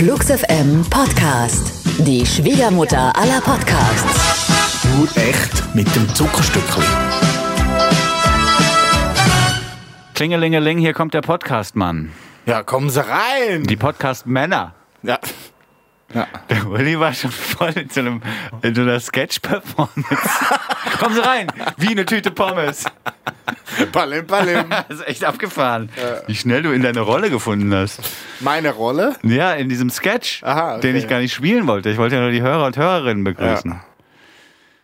Flux FM Podcast. Die Schwiegermutter aller Podcasts. Nur echt mit dem Zuckerstückchen. Klingelingeling, hier kommt der Podcast-Mann. Ja, kommen Sie rein. Die Podcast-Männer. Ja. Ja. Der Uli war schon voll in so, einem, in so einer Sketch-Performance. Kommen Sie rein, wie eine Tüte Pommes. Palim, palim. Das ist echt abgefahren, wie schnell du in deine Rolle gefunden hast. Meine Rolle? Ja, in diesem Sketch, Aha, okay. den ich gar nicht spielen wollte. Ich wollte ja nur die Hörer und Hörerinnen begrüßen. Ja.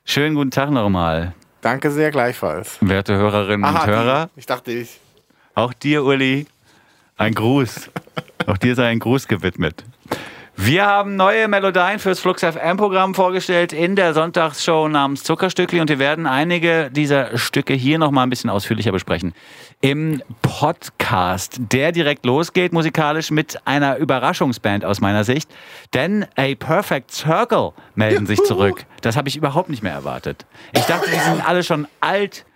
Schönen guten Tag nochmal, Danke sehr gleichfalls. werte Hörerinnen und Hörer. die- Ich dachte ich. Auch dir, Uli, ein Gruß. Auch dir sei ein Gruß gewidmet. Wir haben neue Melodien fürs Flux FM-Programm vorgestellt in der Sonntagsshow namens Zuckerstückli und wir werden einige dieser Stücke hier noch mal ein bisschen ausführlicher besprechen. Im Podcast, der direkt losgeht musikalisch mit einer Überraschungsband aus meiner Sicht, denn A Perfect Circle melden sich zurück. Das habe ich überhaupt nicht mehr erwartet. Ich dachte, die sind alle schon alt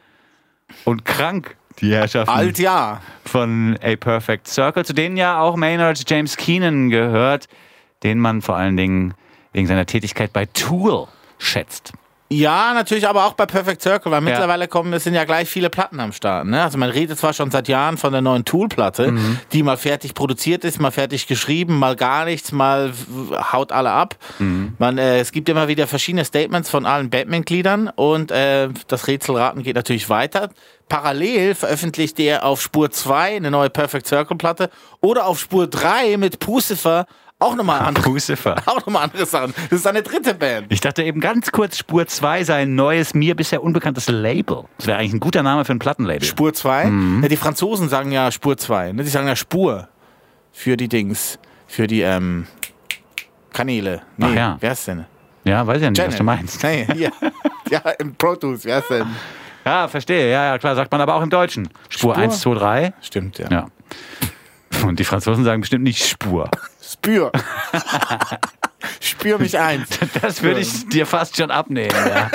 und krank, die Herrschaften Alt ja. von A Perfect Circle, zu denen ja auch Maynard James Keenan gehört, den man vor allen Dingen wegen seiner Tätigkeit bei Tool schätzt. Ja, natürlich, aber auch bei Perfect Circle, weil mittlerweile kommen, es sind ja gleich viele Platten am Start. Ne? Also man redet zwar schon seit Jahren von der neuen Tool-Platte, die mal fertig produziert ist, mal fertig geschrieben, mal gar nichts, mal haut alle ab. Man, äh, es gibt immer wieder verschiedene Statements von allen Bandmitgliedern und äh, das Rätselraten geht natürlich weiter. Parallel veröffentlicht er auf Spur 2 eine neue Perfect Circle-Platte oder auf Spur 3 mit Pucifer auch nochmal andere, Lucifer. auch nochmal andere Sachen. Das ist seine dritte Band. Ich dachte eben ganz kurz, Spur 2 sei ein neues, mir bisher unbekanntes Label. Das wäre eigentlich ein guter Name für ein Plattenlabel. Spur 2. Ja, die Franzosen sagen ja Spur 2. Ne? Die sagen ja Spur für die Dings, für die ähm, Kanäle. Nee, Ach ja. wer ist denn? ja, weiß ja nicht, was Channel. du meinst. Nee, ja. ja, im Pro Tools, wer ist denn? Ja, verstehe. Ja, ja, klar, sagt man aber auch im Deutschen. Spur, Spur? 1, 2, 3. Stimmt, ja. Ja. Und die Franzosen sagen bestimmt nicht Spur. Spür. Spür mich eins. Das würde ich dir fast schon abnehmen. Ja.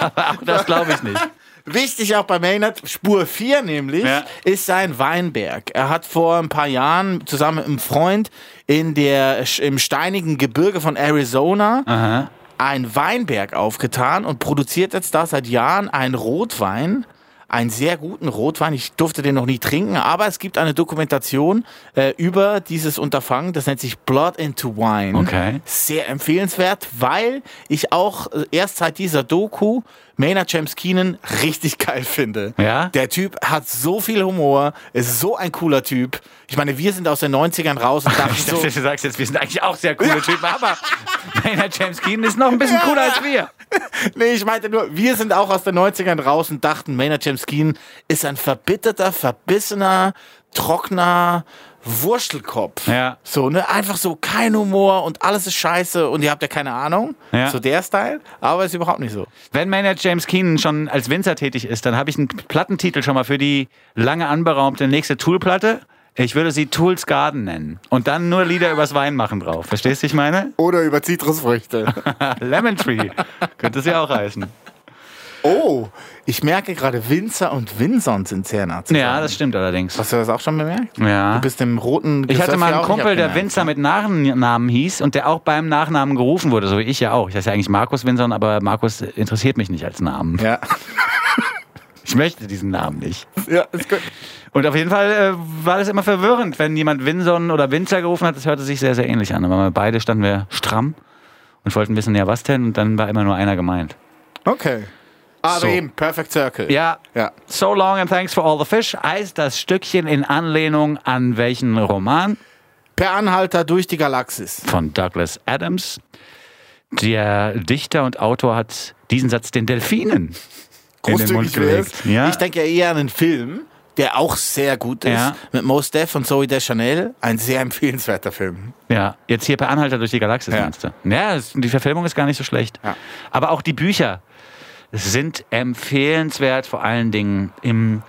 Aber auch das glaube ich nicht. Wichtig auch bei Maynard, Spur 4 nämlich, Ja. ist sein Weinberg. Er hat vor ein paar Jahren zusammen mit einem Freund in der, im steinigen Gebirge von Arizona Aha. einen Weinberg aufgetan und produziert jetzt da seit Jahren einen Rotwein. Einen sehr guten Rotwein. Ich durfte den noch nie trinken, aber es gibt eine Dokumentation äh, über dieses Unterfangen. Das nennt sich Blood into Wine. Okay. Sehr empfehlenswert, weil ich auch äh, erst seit dieser Doku Maynard James Keenan richtig geil finde. Ja? Der Typ hat so viel Humor, ist so ein cooler Typ. Ich meine, wir sind aus den 90ern raus und dachten Ich so, dachte, du sagst jetzt, wir sind eigentlich auch sehr coole Typen, aber Maynard James Keenan ist noch ein bisschen cooler als wir. Nee, ich meinte nur, wir sind auch aus den 90ern raus und dachten, Maynard James Keenan ist ein verbitterter, verbissener, trockener Wurstelkopf. Ja. So, ne? Einfach so kein Humor und alles ist scheiße und ihr habt ja keine Ahnung. Ja. So der Style, aber ist überhaupt nicht so. Wenn Maynard James Keenan schon als Winzer tätig ist, dann habe ich einen Plattentitel schon mal für die lange anberaumte nächste Tool-Platte. Ich würde sie Tools Garden nennen. Und dann nur Lieder übers Wein machen drauf. Verstehst du, ich meine? Oder über Zitrusfrüchte. Lemon Tree. Könnte es ja auch heißen. Oh, ich merke gerade, Winzer und Winson sind sehr nah zusammen. Ja, das stimmt allerdings. Hast du das auch schon bemerkt? Ja. Du bist im roten Ich hatte Gesöff mal einen Kumpel, der. Winzer mit Nachnamen hieß und der auch beim Nachnamen gerufen wurde, so wie ich ja auch. Ich heiße ja eigentlich Markus Winson, aber Markus interessiert mich nicht als Namen. Ja. Ich möchte diesen Namen nicht. ja, ist gut. Und auf jeden Fall äh, war das immer verwirrend, wenn jemand Winson oder Winzer gerufen hat. Das hörte sich sehr, sehr ähnlich an. Aber beide standen wir stramm und wollten wissen, ja, was denn? Und dann war immer nur einer gemeint. Okay. Aber So. eben, Perfect Circle. Ja, Ja. So Long and Thanks for All the Fish heißt das Stückchen in Anlehnung an welchen Roman? Per Anhalter durch die Galaxis. von Douglas Adams. Der Dichter und Autor hat diesen Satz den Delfinen in den Mund gelegt. Ja? Ich denke ja eher an einen Film, der auch sehr gut ist. Ja. Mit Mos Def und Zoe Deschanel. Ein sehr empfehlenswerter Film. ja, jetzt hier per Anhalter durch die Galaxis, Ja. meinst du? Ja, die Verfilmung ist gar nicht so schlecht. Ja. Aber auch die Bücher sind empfehlenswert, vor allen Dingen im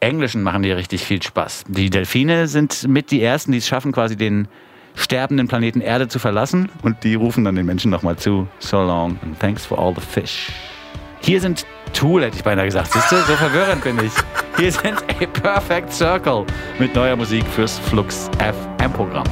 Englischen machen die richtig viel Spaß. Die Delfine sind mit die ersten, die es schaffen, quasi den sterbenden Planeten Erde zu verlassen. Und die rufen dann den Menschen nochmal zu. So long and thanks for all the fish. Hier sind Tool, hätte ich beinahe gesagt. Siehst du, so verwirrend bin ich. Hier sind A Perfect Circle mit neuer Musik fürs Flux FM-Programm.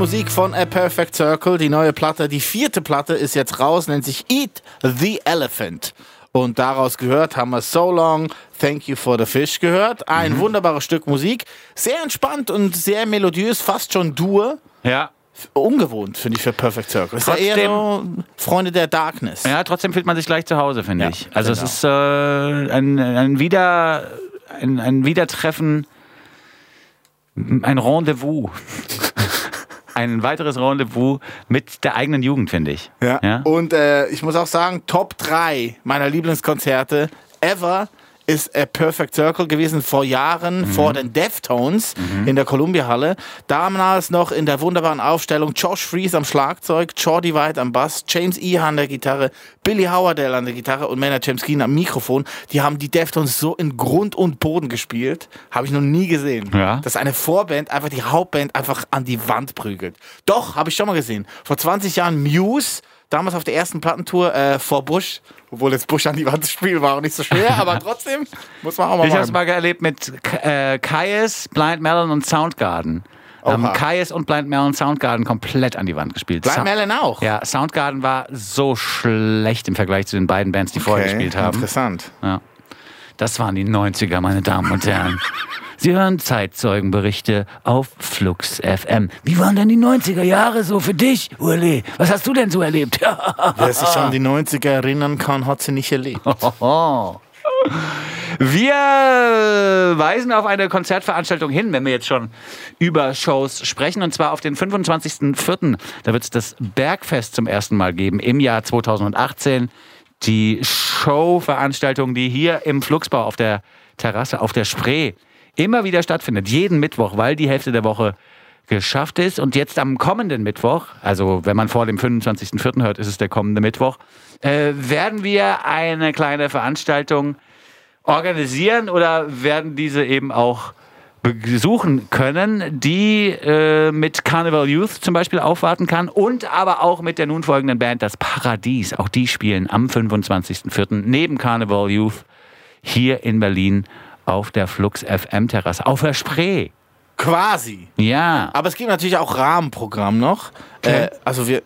Musik von A Perfect Circle. Die neue Platte, die vierte Platte ist jetzt raus, nennt sich Eat the Elephant. Und daraus gehört haben wir So Long, Thank You for the Fish gehört. Ein wunderbares Stück Musik. Sehr entspannt und sehr melodiös, fast schon dur. Ja. Ungewohnt, finde ich, für Perfect Circle. Ist ja eher so Freunde der Darkness. Ja, trotzdem fühlt man sich gleich zu Hause, finde Ja, ich. Also genau. es ist äh, ein, ein Wieder ein, ein Wiedertreffen, ein Rendezvous. ein weiteres Rendezvous mit der eigenen Jugend, finde ich. Ja. Und äh, ich muss auch sagen, Top 3 meiner Lieblingskonzerte ever ist A Perfect Circle gewesen vor Jahren vor den Deftones in der Columbia Halle. Damals noch in der wunderbaren Aufstellung Josh Fries am Schlagzeug, Jordi White am Bass, James Iha an der Gitarre, Billy Howardale an der Gitarre und Maynard James Keen am Mikrofon. Die haben die Deftones so in Grund und Boden gespielt. Habe ich noch nie gesehen. Ja. Dass eine Vorband einfach die Hauptband einfach an die Wand prügelt. Doch, habe ich schon mal gesehen. Vor 20 Jahren Muse damals auf der ersten Plattentour äh, vor Bush, obwohl jetzt Bush an die Wand spielen war auch nicht so schwer, aber trotzdem muss man auch mal Ich habe es mal erlebt mit äh, Kaius, Blind Melon und Soundgarden. Haben Oha. Kaius und Blind Melon Soundgarden komplett an die Wand gespielt. Blind Melon auch? Ja, Soundgarden war so schlecht im Vergleich zu den beiden Bands, die vorher gespielt haben. Interessant. Ja. Das waren die 90er, meine Damen und Herren. Sie hören Zeitzeugenberichte auf Flux FM. Wie waren denn die 90er Jahre so für dich, Uli? Was hast du denn so erlebt? Wer sich an die 90er erinnern kann, hat sie nicht erlebt. Wir weisen auf eine Konzertveranstaltung hin, wenn wir jetzt schon über Shows sprechen, und zwar auf den 25.04. Da wird es das Bergfest zum ersten Mal geben im Jahr 2018. Die Showveranstaltung, die hier im Fluxbau auf der Terrasse, auf der Spree immer wieder stattfindet, jeden Mittwoch, weil die Hälfte der Woche geschafft ist. Und jetzt am kommenden Mittwoch, also wenn man vor dem 25.04. hört, ist es der kommende Mittwoch, äh, werden wir eine kleine Veranstaltung organisieren oder werden diese eben auch besuchen können, die äh, mit Carnival Youth zum Beispiel aufwarten kann und aber auch mit der nun folgenden Band Das Paradies. Auch die spielen am 25.04. neben Carnival Youth hier in Berlin auf der Flux FM Terrasse, auf der Spree. Quasi. Ja. Aber es gibt natürlich auch Rahmenprogramm noch. Äh, also wir,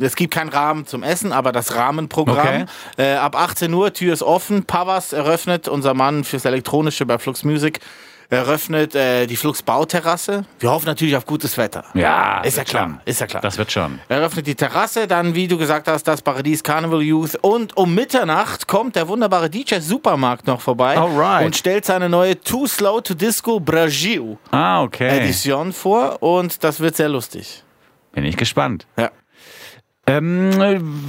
es gibt kein Rahmen zum Essen, aber das Rahmenprogramm. Okay. Äh, ab 18 Uhr, Tür ist offen. Pavas eröffnet, unser Mann fürs Elektronische bei Flux Music, eröffnet äh, die Flux Bauterrasse. Wir hoffen natürlich auf gutes Wetter. Ja, Ist ja klar, schon. ist ja klar. Das wird schon. Eröffnet die Terrasse, dann, wie du gesagt hast, das Paradies Carnival Youth. Und um Mitternacht kommt der wunderbare DJ Supermarkt noch vorbei Alright. und stellt seine neue Too Slow to Disco Brasil Ah, okay. Edition vor. Und das wird sehr lustig. Bin ich gespannt. Ja. Ähm,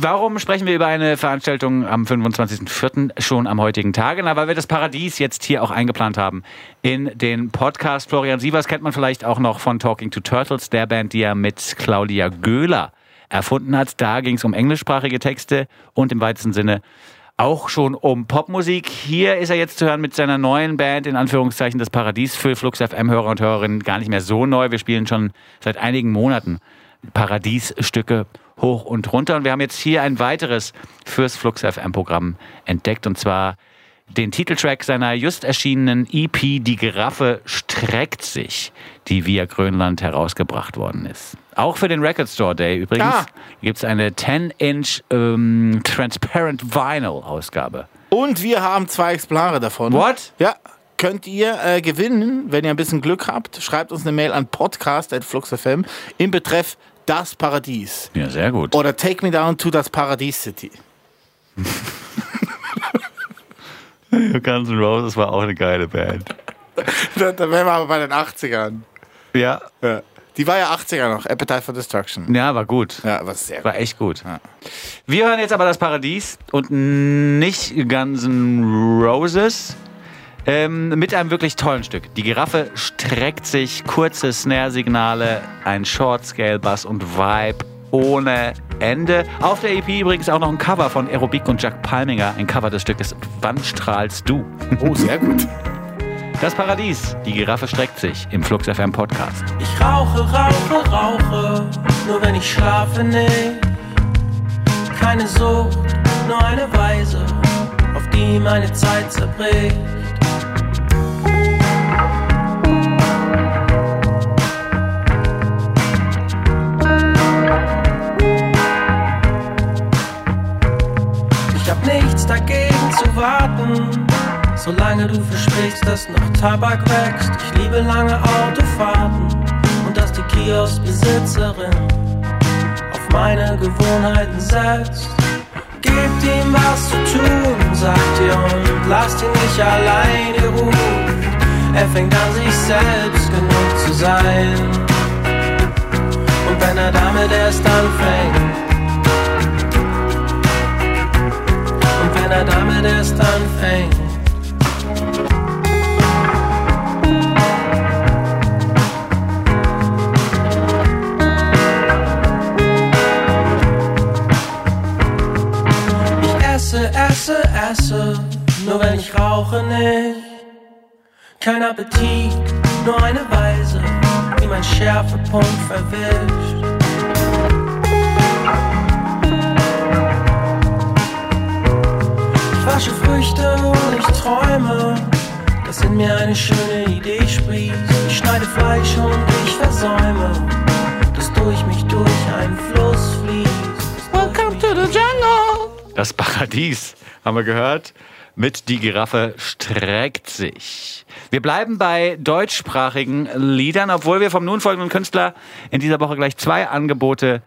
warum sprechen wir über eine Veranstaltung am 25.04. schon am heutigen Tage? Na, weil wir das Paradies jetzt hier auch eingeplant haben in den Podcast. Florian Sievers kennt man vielleicht auch noch von Talking to Turtles, der Band, die er mit Claudia Göhler erfunden hat. Da ging es um englischsprachige Texte und im weitesten Sinne auch schon um Popmusik. Hier ist er jetzt zu hören mit seiner neuen Band, in Anführungszeichen das Paradies für Flux FM-Hörer und Hörerinnen. Gar nicht mehr so neu. Wir spielen schon seit einigen Monaten Paradiesstücke hoch und runter. Und wir haben jetzt hier ein weiteres fürs Flux FM-Programm entdeckt. Und zwar den Titeltrack seiner just erschienenen EP Die Giraffe streckt sich, die via Grönland herausgebracht worden ist. Auch für den Record Store Day übrigens Ah. gibt es eine 10-inch ähm, Transparent Vinyl-Ausgabe. Und wir haben zwei Exemplare davon. What? Ja. Könnt ihr äh, gewinnen, wenn ihr ein bisschen Glück habt. Schreibt uns eine Mail an podcast.fluxfm im Betreff Das Paradies. Ja, sehr gut. Oder Take Me Down to das Paradies City. Guns N' Roses war auch eine geile Band. da, da wären wir aber bei den 80ern. Ja. Ja. Die war ja 80er noch. Appetite for Destruction. Ja, war gut. Ja, war sehr gut. War echt gut. Wir hören jetzt aber das Paradies und nicht Guns N' Roses. Ähm, mit einem wirklich tollen Stück. Die Giraffe streckt sich, kurze Snare-Signale, ein Short-Scale-Bass und Vibe ohne Ende. Auf der EP übrigens auch noch ein Cover von Aerobik und Jack Palminger, ein Cover des Stückes Wann strahlst du? Oh, sehr gut. Das Paradies, die Giraffe streckt sich im Flux FM Podcast. Ich rauche, rauche, rauche, nur wenn ich schlafe nicht. Keine Sucht, nur eine Weise, auf die meine Zeit zerbricht. Ich hab nichts dagegen zu warten, solange du versprichst, dass noch Tabak wächst. Ich liebe lange Autofahrten und dass die Kioskbesitzerin auf meine Gewohnheiten setzt. Gebt ihm was zu tun, sagt ihr, und lasst ihn nicht allein, ihr ruft. Er fängt an, sich selbst genug zu sein. Und wenn er damit erst anfängt, und wenn er damit erst anfängt, esse, nur wenn ich rauche nicht. Kein Appetit, nur eine Weise, wie mein Schärfepunkt verwischt. Ich wasche Früchte und ich träume, dass in mir eine schöne Idee sprießt. Ich schneide Fleisch und ich versäume, dass durch mich durch einen Fluss fließt. Welcome to the jungle. Das Paradies, haben wir gehört, mit Die Giraffe streckt sich. Wir bleiben bei deutschsprachigen Liedern, obwohl wir vom nun folgenden Künstler in dieser Woche gleich zwei Angebote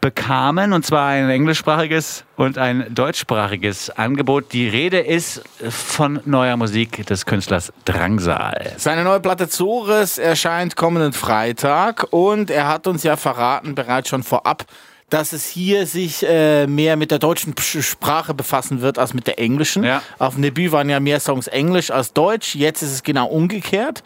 bekamen, und zwar ein englischsprachiges und ein deutschsprachiges Angebot. Die Rede ist von neuer Musik des Künstlers Drangsal. Seine neue Platte Zores erscheint kommenden Freitag und er hat uns ja verraten, bereits schon vorab, dass es hier sich äh, mehr mit der deutschen Sprache befassen wird als mit der englischen. Ja. Auf dem Debüt waren ja mehr Songs englisch als deutsch. Jetzt ist es genau umgekehrt.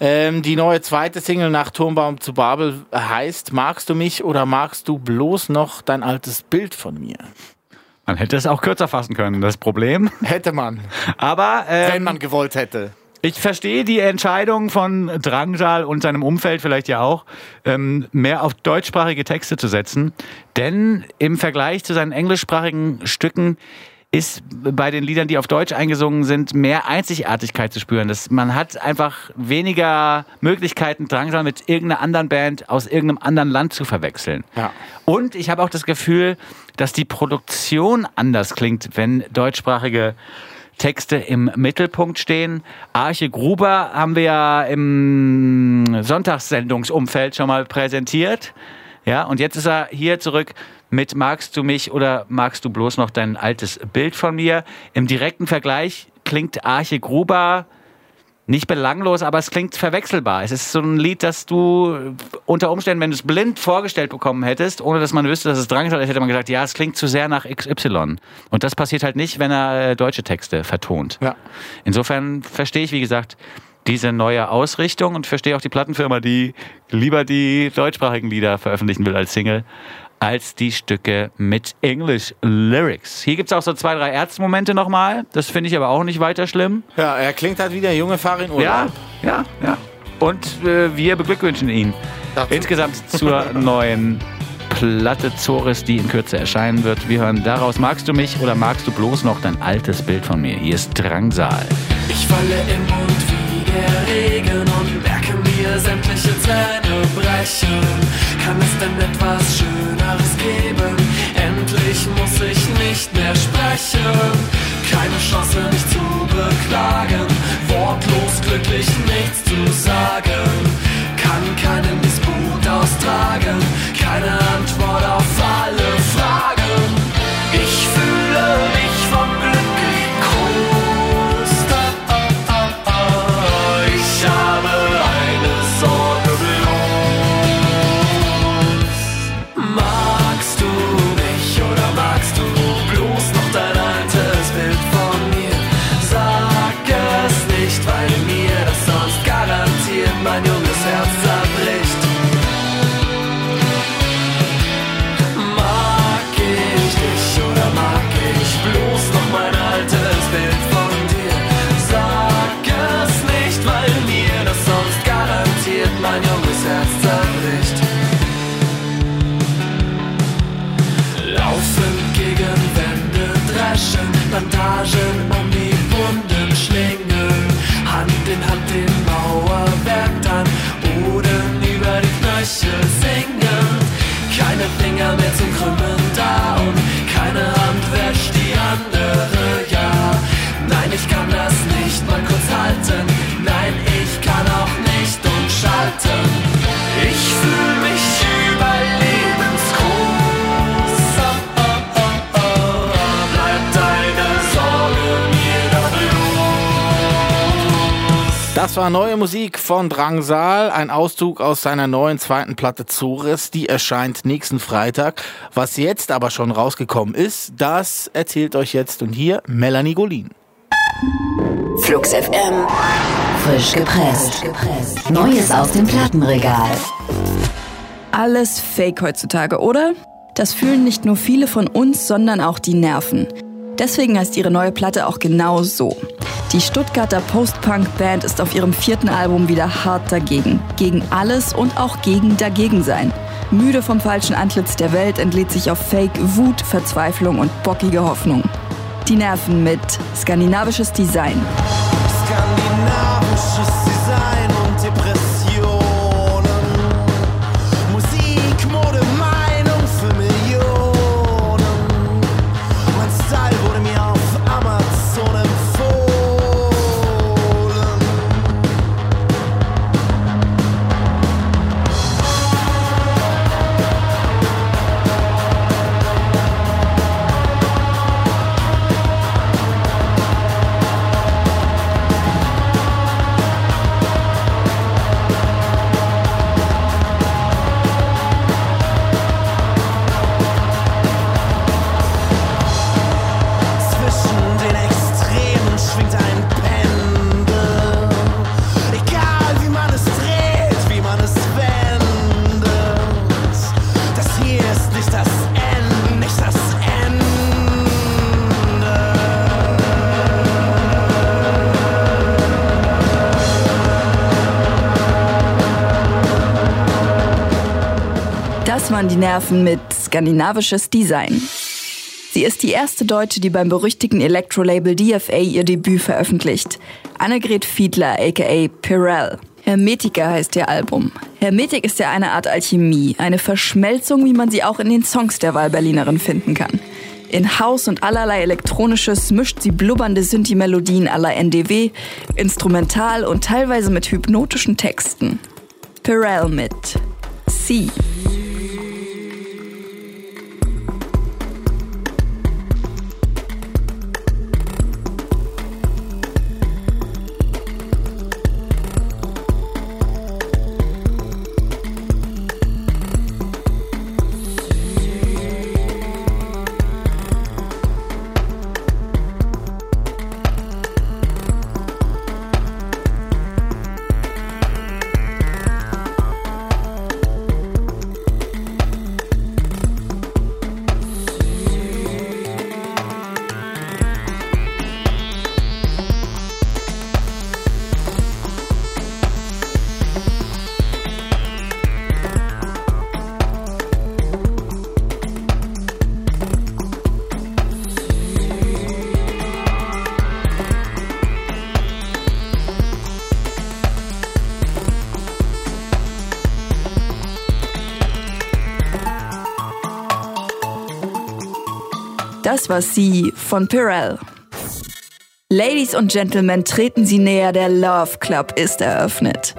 Ähm, die neue zweite Single nach Turmbaum zu Babel heißt Magst du mich oder magst du bloß noch dein altes Bild von mir? Man hätte es auch kürzer fassen können, das Problem. Hätte man, Aber ähm, wenn man gewollt hätte. Ich verstehe die Entscheidung von Drangsal und seinem Umfeld vielleicht ja auch, ähm, mehr auf deutschsprachige Texte zu setzen. Denn im Vergleich zu seinen englischsprachigen Stücken ist bei den Liedern, die auf Deutsch eingesungen sind, mehr Einzigartigkeit zu spüren. Das, man hat einfach weniger Möglichkeiten, Drangsal mit irgendeiner anderen Band aus irgendeinem anderen Land zu verwechseln. Ja. Und ich habe auch das Gefühl, dass die Produktion anders klingt, wenn deutschsprachige Texte im Mittelpunkt stehen. Arche Gruber haben wir ja im Sonntagssendungsumfeld schon mal präsentiert. Ja, und jetzt ist er hier zurück mit Magst du mich oder magst du bloß noch dein altes Bild von mir? Im direkten Vergleich klingt Arche Gruber nicht belanglos, aber es klingt verwechselbar. Es ist so ein Lied, das du unter Umständen, wenn du es blind vorgestellt bekommen hättest, ohne dass man wüsste, dass es Drangsal ist, hätte man gesagt, ja, es klingt zu sehr nach XY. Und das passiert halt nicht, wenn er äh, deutsche Texte vertont. Ja. Insofern verstehe ich, wie gesagt, diese neue Ausrichtung und verstehe auch die Plattenfirma, die lieber die deutschsprachigen Lieder veröffentlichen will als Single, als die Stücke mit English Lyrics. Hier gibt es auch so zwei, drei Ärztmomente nochmal. Das finde ich aber auch nicht weiter schlimm. Ja, er klingt halt wie der junge Fahrer in Urlaub. Ja, ja, ja. Und äh, wir beglückwünschen ihn Dazu. insgesamt zur neuen Platte Zores, die in Kürze erscheinen wird. Wir hören daraus, magst du mich oder magst du bloß noch dein altes Bild von mir? Hier ist Drangsal. Ich falle im Mund wie der Regen und merke mir sämtliche Zähne brechen. Kann es denn etwas Schöneres geben? Endlich muss ich nicht mehr sprechen. Keine Chance, mich zu beklagen. Wortlos glücklich nichts illusion Das war neue Musik von Drangsal, ein Auszug aus seiner neuen zweiten Platte Zores, die erscheint nächsten Freitag. Was jetzt aber schon rausgekommen ist, das erzählt euch jetzt und hier Melanie Golin. Flux FM. Frisch gepresst. Neues aus dem Plattenregal. Alles Fake heutzutage, oder? Das fühlen nicht nur viele von uns, sondern auch die Nerven. Deswegen heißt ihre neue Platte auch genau so. Die Stuttgarter Post-Punk-Band ist auf ihrem vierten Album wieder hart dagegen. Gegen alles und auch gegen Dagegensein. Müde vom falschen Antlitz der Welt entlädt sich auf Fake Wut, Verzweiflung und bockige Hoffnung. Die Nerven mit skandinavisches Design. Skandinavisches Waren die Nerven mit skandinavisches Design. Sie ist die erste Deutsche, die beim berüchtigten Elektro-Label DFA ihr Debüt veröffentlicht. Annegret Fiedler, aka Pirell. Hermetika heißt ihr Album. Hermetik ist ja eine Art Alchemie, eine Verschmelzung, wie man sie auch in den Songs der Wahlberlinerin finden kann. In Haus und allerlei Elektronisches mischt sie blubbernde Synthi-Melodien aller NDW, instrumental und teilweise mit hypnotischen Texten. Pirell mit C. Das war sie von Pirell. Ladies und Gentlemen, treten Sie näher, der Love Club ist eröffnet.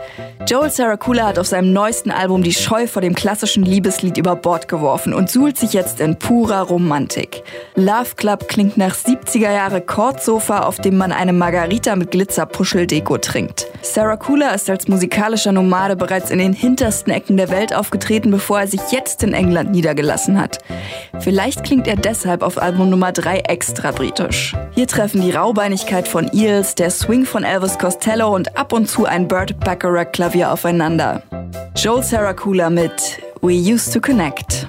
Joel Saracula hat auf seinem neuesten Album die Scheu vor dem klassischen Liebeslied über Bord geworfen und suhlt sich jetzt in purer Romantik. Love Club klingt nach 70er Jahre Kordsofa, auf dem man eine Margarita mit Glitzer-Puscheldeko trinkt. Saracula ist als musikalischer Nomade bereits in den hintersten Ecken der Welt aufgetreten, bevor er sich jetzt in England niedergelassen hat. Vielleicht klingt er deshalb auf Album Nummer 3 extra britisch. Hier treffen die Raubeinigkeit von Eels, der Swing von Elvis Costello und ab und zu ein Burt Bacharach Klavier aufeinander. Joel Saracula mit We Used to Connect.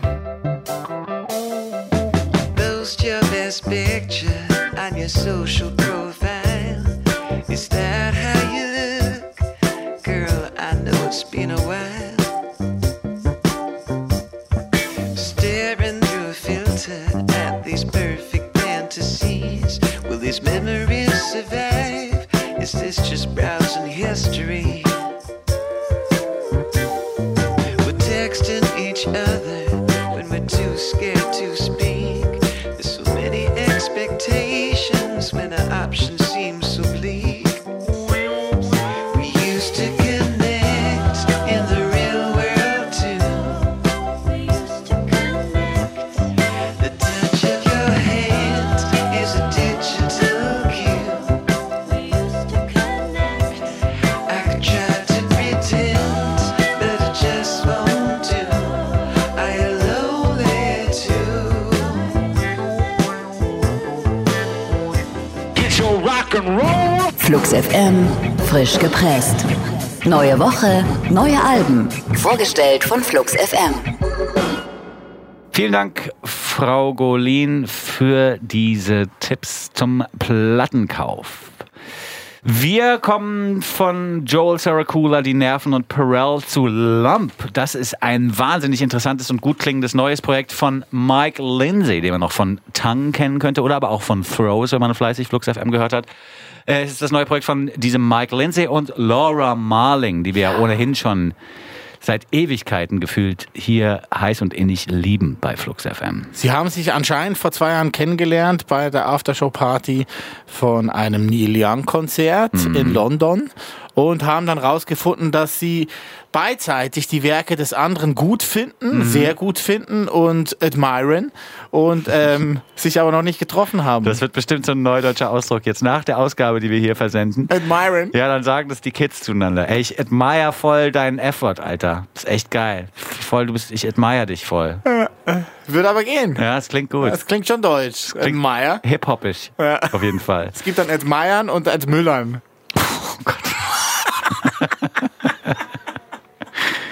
Post your best picture on your social profile. Is that how you look? Girl, I know it's been a while. Staring through a filter at these perfect fantasies. Will these memories survive? Is this just browsing frisch gepresst. Neue Woche, neue Alben. Vorgestellt von Flux FM. Vielen Dank, Frau Golin, für diese Tipps zum Plattenkauf. Wir kommen von Joel Saracula, die Nerven und Perel zu Lump. Das ist ein wahnsinnig interessantes und gut klingendes neues Projekt von Mike Lindsay, den man noch von Tongue kennen könnte oder aber auch von Throws, wenn man fleißig Flux FM gehört hat. Es ist das neue Projekt von diesem Mike Lindsay und Laura Marling, die wir ja ohnehin schon seit Ewigkeiten gefühlt hier heiß und innig lieben bei Flux FM. Sie haben sich anscheinend vor zwei Jahren kennengelernt bei der Aftershow-Party von einem Neil Young-Konzert in London und haben dann rausgefunden, dass sie beidseitig die Werke des anderen gut finden, sehr gut finden und admiren und ähm, sich aber noch nicht getroffen haben. Das wird bestimmt so ein neudeutscher Ausdruck jetzt nach der Ausgabe, die wir hier versenden. admiren? Ja, dann sagen das die Kids zueinander. Ey, ich admire voll deinen Effort, Alter. Das ist echt geil. Voll, du bist, ich admire dich voll. Wird aber gehen. Ja, es klingt gut. Das klingt schon deutsch. Admire. Hip-hoppig. Ja. Auf jeden Fall. Es gibt dann admiren und admüllern.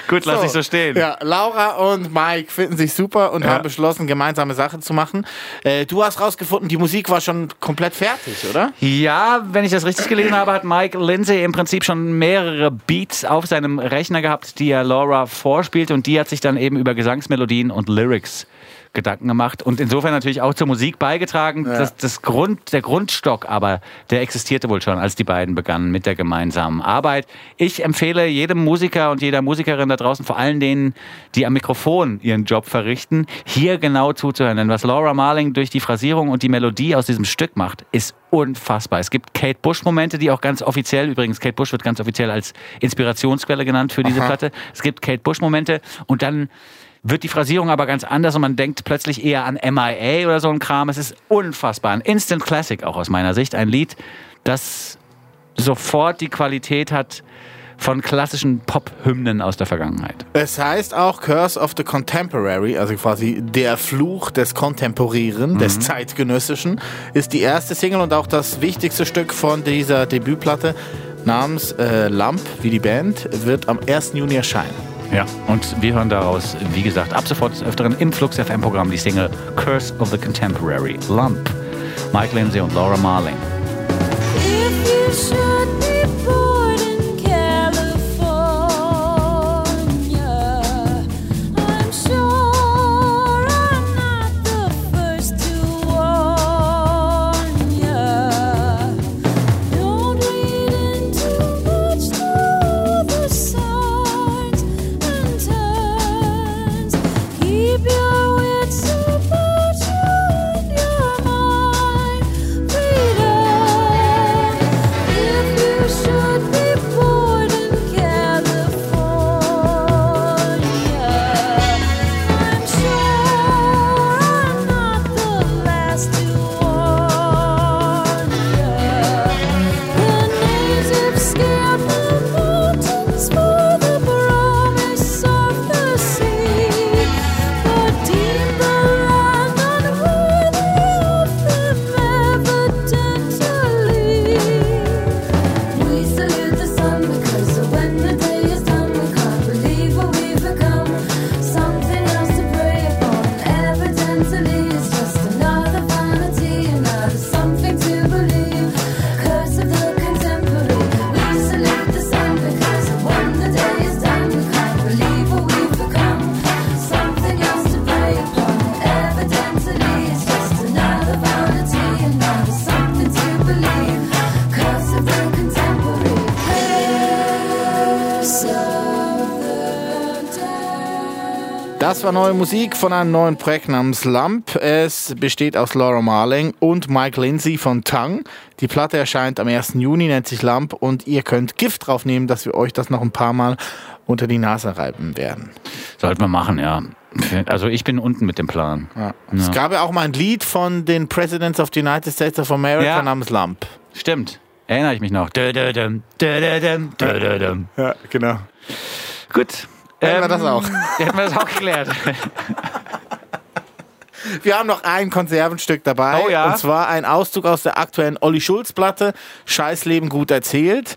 Gut, lass ich so stehen. Ja, Laura und Mike finden sich super und Ja. haben beschlossen, gemeinsame Sachen zu machen. Äh, du hast rausgefunden, die Musik war schon komplett fertig, oder? Ja, wenn ich das richtig gelesen habe, hat Mike Lindsay im Prinzip schon mehrere Beats auf seinem Rechner gehabt, die er Laura vorspielt und die hat sich dann eben über Gesangsmelodien und Lyrics Gedanken gemacht und insofern natürlich auch zur Musik beigetragen. Das, das Grund, der Grundstock aber, der existierte wohl schon, als die beiden begannen mit der gemeinsamen Arbeit. Ich empfehle jedem Musiker und jeder Musikerin da draußen, vor allem denen, die am Mikrofon ihren Job verrichten, hier genau zuzuhören. Denn was Laura Marling durch die Phrasierung und die Melodie aus diesem Stück macht, ist unfassbar. Es gibt Kate Bush-Momente, die auch ganz offiziell, übrigens, Kate Bush wird ganz offiziell als Inspirationsquelle genannt für diese Platte. Es gibt Kate Bush-Momente und dann wird die Phrasierung aber ganz anders und man denkt plötzlich eher an MIA oder so ein Kram. Es ist unfassbar. Ein Instant Classic auch aus meiner Sicht. Ein Lied, das sofort die Qualität hat von klassischen Pop-Hymnen aus der Vergangenheit. Es heißt auch Curse of the Contemporary, also quasi der Fluch des Kontemporären, des Zeitgenössischen, ist die erste Single und auch das wichtigste Stück von dieser Debütplatte namens äh, Lump, wie die Band, wird am 1. Juni erscheinen. Ja, und wir hören daraus, wie gesagt, ab sofort des Öfteren im Flux FM-Programm die Single Curse of the Contemporary, Lump. Mike Lindsay und Laura Marling. War neue Musik von einem neuen Projekt namens Lump. Es besteht aus Laura Marling und Mike Lindsay von Tongue. Die Platte erscheint am 1. Juni, nennt sich Lump und ihr könnt Gift drauf nehmen, dass wir euch das noch ein paar Mal unter die Nase reiben werden. Sollten wir machen, ja. Also ich bin unten mit dem Plan. Ja. Es gab ja auch mal ein Lied von den Presidents of the United States of America Ja. namens Lump. Stimmt. Erinnere ich mich noch. Dö-dö-düm, dö-dö-düm, dö-dö-düm. Ja, genau. Gut. Hätten wir das auch. Hätten wir das auch geklärt. Wir haben noch ein Konservenstück dabei. Oh ja? Und zwar ein Auszug aus der aktuellen Olli Schulz-Platte. Scheißleben gut erzählt.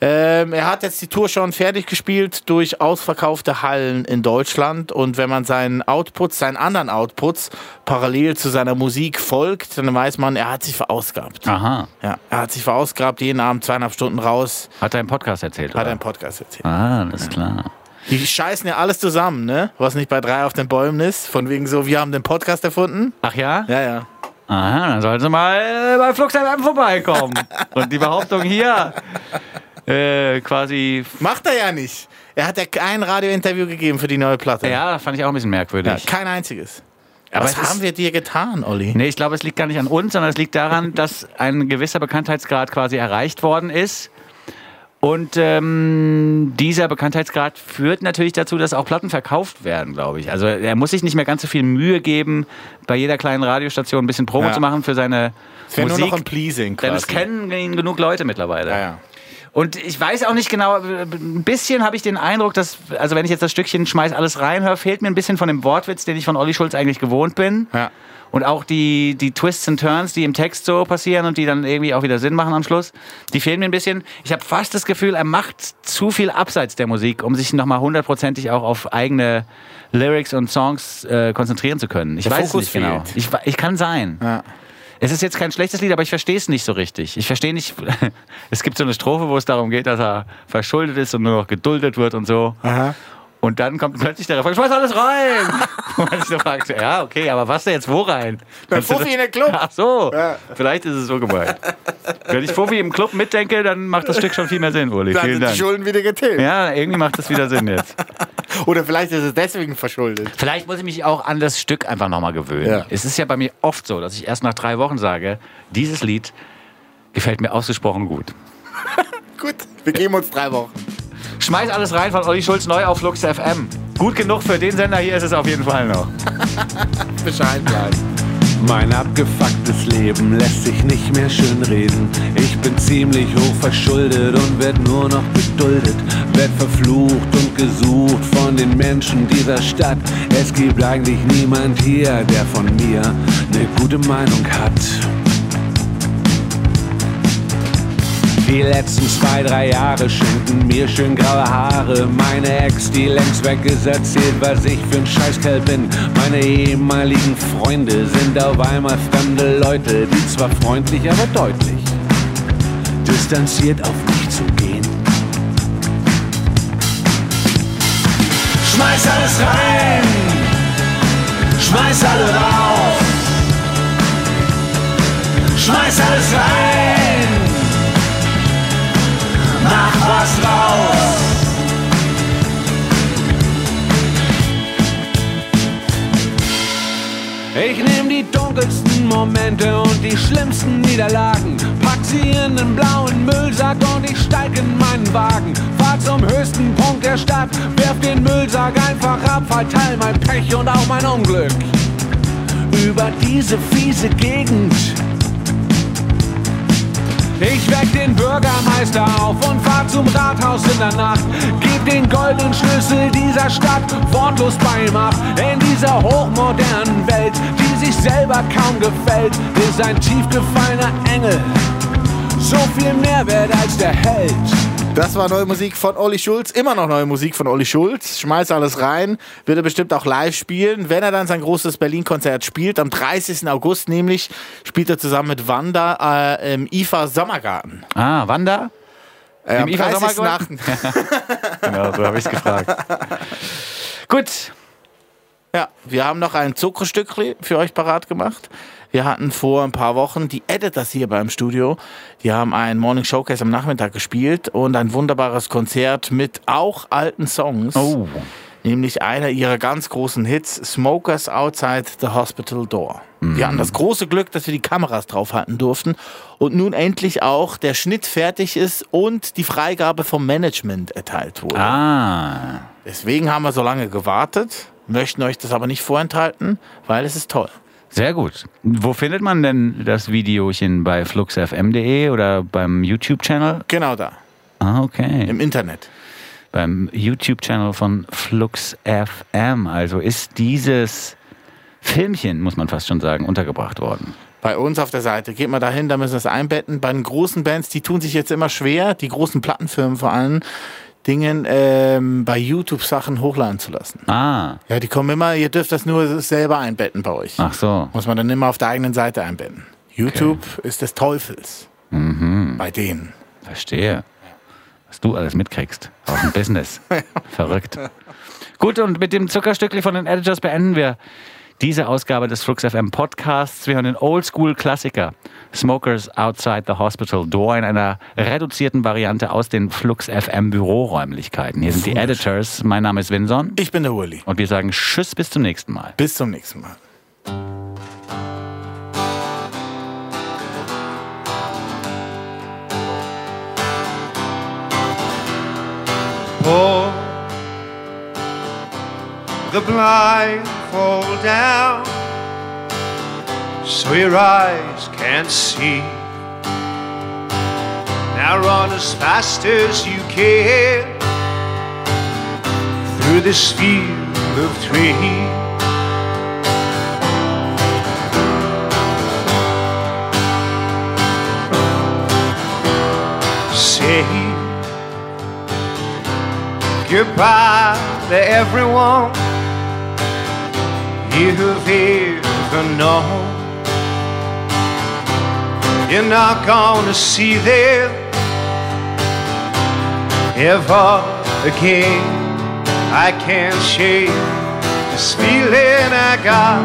Ähm, er hat jetzt die Tour schon fertig gespielt durch ausverkaufte Hallen in Deutschland. Und wenn man seinen Outputs, seinen anderen Outputs parallel zu seiner Musik folgt, dann weiß man, er hat sich verausgabt. Aha. Ja, er hat sich verausgabt, jeden Abend zweieinhalb Stunden raus, Hat er im Podcast erzählt, hat er im Podcast erzählt. Ah, alles klar. Die scheißen ja alles zusammen, ne? Was nicht bei drei auf den Bäumen ist. Von wegen so, wir haben den Podcast erfunden. Ach ja? Ja, ja. Aha, dann sollten Sie mal äh, bei FM vorbeikommen. Und die Behauptung hier äh, quasi. Macht er ja nicht. Er hat ja kein Radiointerview gegeben für die neue Platte. Ja, fand ich auch ein bisschen merkwürdig. Ja, kein einziges. Aber Was haben wir dir getan, Olli? Nee, ich glaube, es liegt gar nicht an uns, sondern es liegt daran, dass ein gewisser Bekanntheitsgrad quasi erreicht worden ist. Und ähm, dieser Bekanntheitsgrad führt natürlich dazu, dass auch Platten verkauft werden, glaube ich. Also er muss sich nicht mehr ganz so viel Mühe geben, bei jeder kleinen Radiostation ein bisschen Promo Ja. zu machen für seine Es wäre nur Musik. noch ein Pleasing denn es quasi. kennen ihn genug Leute mittlerweile. Ja, ja. Und ich weiß auch nicht genau, ein bisschen habe ich den Eindruck, dass, also wenn ich jetzt das Stückchen Schmeiß alles reinhöre, fehlt mir ein bisschen von dem Wortwitz, den ich von Olli Schulz eigentlich gewohnt bin. Ja. Und auch die, die Twists and Turns, die im Text so passieren und die dann irgendwie auch wieder Sinn machen am Schluss, die fehlen mir ein bisschen. Ich habe fast das Gefühl, er macht zu viel abseits der Musik, um sich nochmal hundertprozentig auch auf eigene Lyrics und Songs äh, konzentrieren zu können. Ich Der weiß es Fokus nicht genau. Ich, ich kann sein. Ja. Es ist jetzt kein schlechtes Lied, aber ich verstehe es nicht so richtig. Ich verstehe nicht. Es gibt so eine Strophe, wo es darum geht, dass er verschuldet ist und nur noch geduldet wird und so. Aha. Und dann kommt plötzlich der Refrain, schmeiß alles rein! Und ich so fragst, ja, okay, aber was denn jetzt wo rein? Du Fuffi in der Club. Ach so, Ja. vielleicht ist es so gemeint. Wenn ich Fuffi im Club mitdenke, dann macht das Stück schon viel mehr Sinn, Uli. Dann Vielen sind die Dank. Schulden wieder getilgt. Ja, irgendwie macht das wieder Sinn jetzt. Oder vielleicht ist es deswegen verschuldet. Vielleicht muss ich mich auch an das Stück einfach nochmal gewöhnen. Ja. Es ist ja bei mir oft so, dass ich erst nach drei Wochen sage, dieses Lied gefällt mir ausgesprochen gut. Gut, wir geben uns drei Wochen. Schmeiß alles rein von Olli Schulz neu auf Flux FM. Gut genug für den Sender hier ist es auf jeden Fall noch. Bescheid bleiben. Mein abgefucktes Leben lässt sich nicht mehr schön reden. Ich bin ziemlich hoch verschuldet und werd nur noch geduldet. Werd verflucht und gesucht von den Menschen dieser Stadt. Es gibt eigentlich niemand hier, der von mir eine gute Meinung hat. Die letzten zwei, drei Jahre schenkten mir schön graue Haare. Meine Ex, die längst weg ist, erzählt, was ich für ein Scheißkerl bin. Meine ehemaligen Freunde sind auf einmal fremde Leute, die zwar freundlich, aber deutlich distanziert auf mich zu gehen. Schmeiß alles rein, schmeiß alle raus, schmeiß alles rein mach was raus. Ich nehm die dunkelsten Momente und die schlimmsten Niederlagen, pack sie in den blauen Müllsack und ich steig in meinen Wagen. Fahr zum höchsten Punkt der Stadt, werf den Müllsack einfach ab, verteil mein Pech und auch mein Unglück über diese fiese Gegend. Ich weck den Bürgermeister auf und fahr zum Rathaus in der Nacht. Geb den goldenen Schlüssel dieser Stadt wortlos bei ihm ab. In dieser hochmodernen Welt, die sich selber kaum gefällt, ist ein tief gefallener Engel so viel mehr wert als der Held. Das war neue Musik von Olli Schulz. Immer noch neue Musik von Olli Schulz. Schmeiß alles rein. Wird er bestimmt auch live spielen. Wenn er dann sein großes Berlin-Konzert spielt, am 30. August nämlich, spielt er zusammen mit Wanda äh, im IFA Sommergarten. Ah, Wanda? Äh, Im IFA 30. Sommergarten? Genau, so habe ich es gefragt. Gut. Ja, wir haben noch ein Zuckerstückli für euch parat gemacht. Wir hatten vor ein paar Wochen die Editors hier beim Studio. Die haben ein Morning Showcase am Nachmittag gespielt und ein wunderbares Konzert mit auch alten Songs. Oh. Nämlich einer ihrer ganz großen Hits, Smokers Outside the Hospital Door. Wir hatten das große Glück, dass wir die Kameras draufhalten durften und nun endlich auch der Schnitt fertig ist und die Freigabe vom Management erteilt wurde. Ah. Deswegen haben wir so lange gewartet, möchten euch das aber nicht vorenthalten, weil es ist toll. Sehr gut. Wo findet man denn das Videochen bei fluxfm.de oder beim YouTube-Channel? Genau da, Ah, okay. im Internet. beim YouTube-Channel von Flux FM. Also ist dieses Filmchen, muss man fast schon sagen, untergebracht worden. Bei uns auf der Seite. Geht mal dahin, da müssen wir es einbetten. Bei den großen Bands, die tun sich jetzt immer schwer, die großen Plattenfirmen vor allem, Dingen ähm, bei YouTube Sachen hochladen zu lassen. Ah, Ja, die kommen immer, ihr dürft das nur selber einbetten bei euch. ach so. Muss man dann immer auf der eigenen Seite einbetten. YouTube ist des Teufels. Bei denen. Verstehe. Was du alles mitkriegst. Aus dem Business. Verrückt. Gut, und mit dem Zuckerstückli von den Editors beenden wir diese Ausgabe des Flux FM Podcasts. Wir hören den Oldschool-Klassiker Smokers Outside the Hospital Door in einer reduzierten Variante aus den Flux FM Büroräumlichkeiten. Hier sind die Editors. Mein Name ist Vinson. Ich bin der Uli. Und wir sagen Tschüss, bis zum nächsten Mal. Bis zum nächsten Mal. pull the blindfold down so your eyes can't see. Now run as fast as you can through this field of trees. Say goodbye to everyone you've ever known. You're not gonna see them ever again. I can't shake this feeling I got.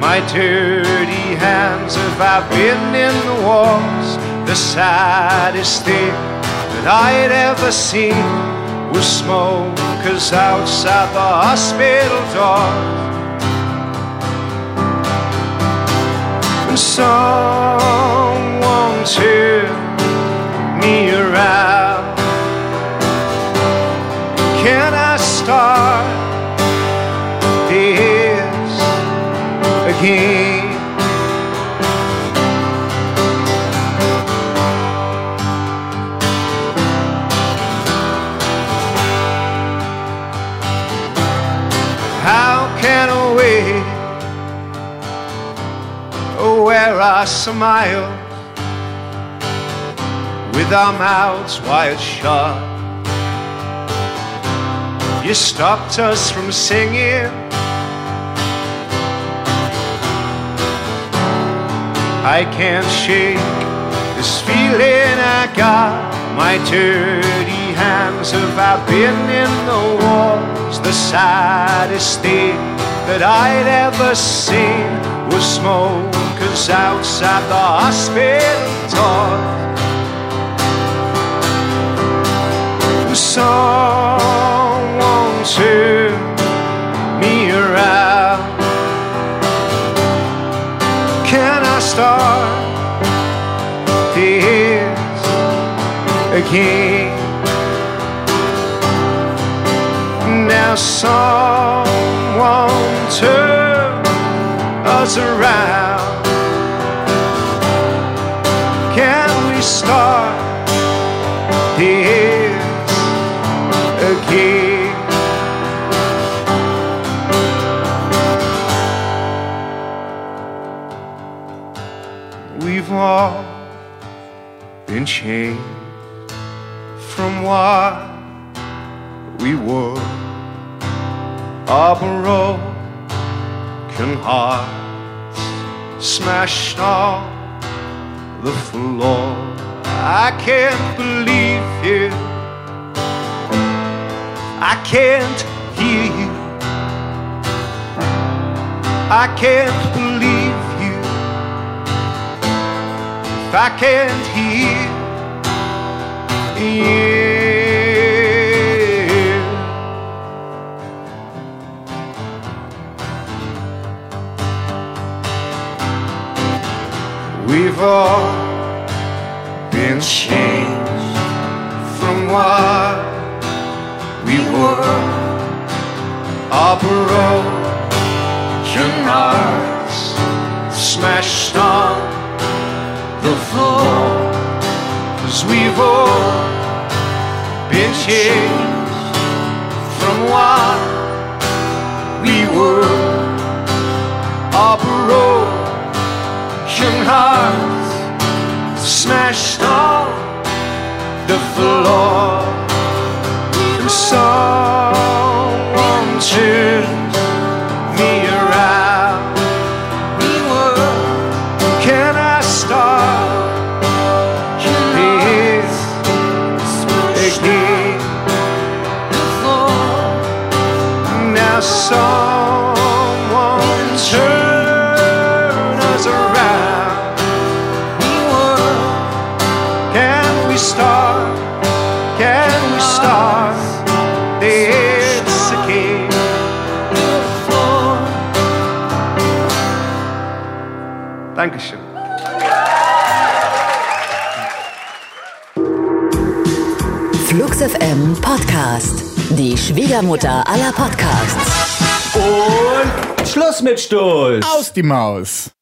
My dirty hands have I been in the wars. The saddest thing that I'd ever seen was smokers outside the hospital door. Someone turned me around. Can I start this again? I smile with our mouths wide shut? You stopped us from singing. I can't shake this feeling I got. My dirty hands have I been in the wars. The saddest thing that I'd ever seen was smokers outside the hospital door. Someone turn me around. Can I start this again? Now someone turn us around. Can we start this again? We've all been changed from what we were. Our broken hearts smashed on the floor. I can't believe you. I can't hear you. I can't believe you. If I can't hear you. We've all been changed from what we were. Our broken hearts smashed on the floor. Cause we've all been changed from what we were. of broken hearts smashed on the floor. And someone turned Schwiegermutter aller Podcasts. Und Schluss mit Stolz. Aus die Maus.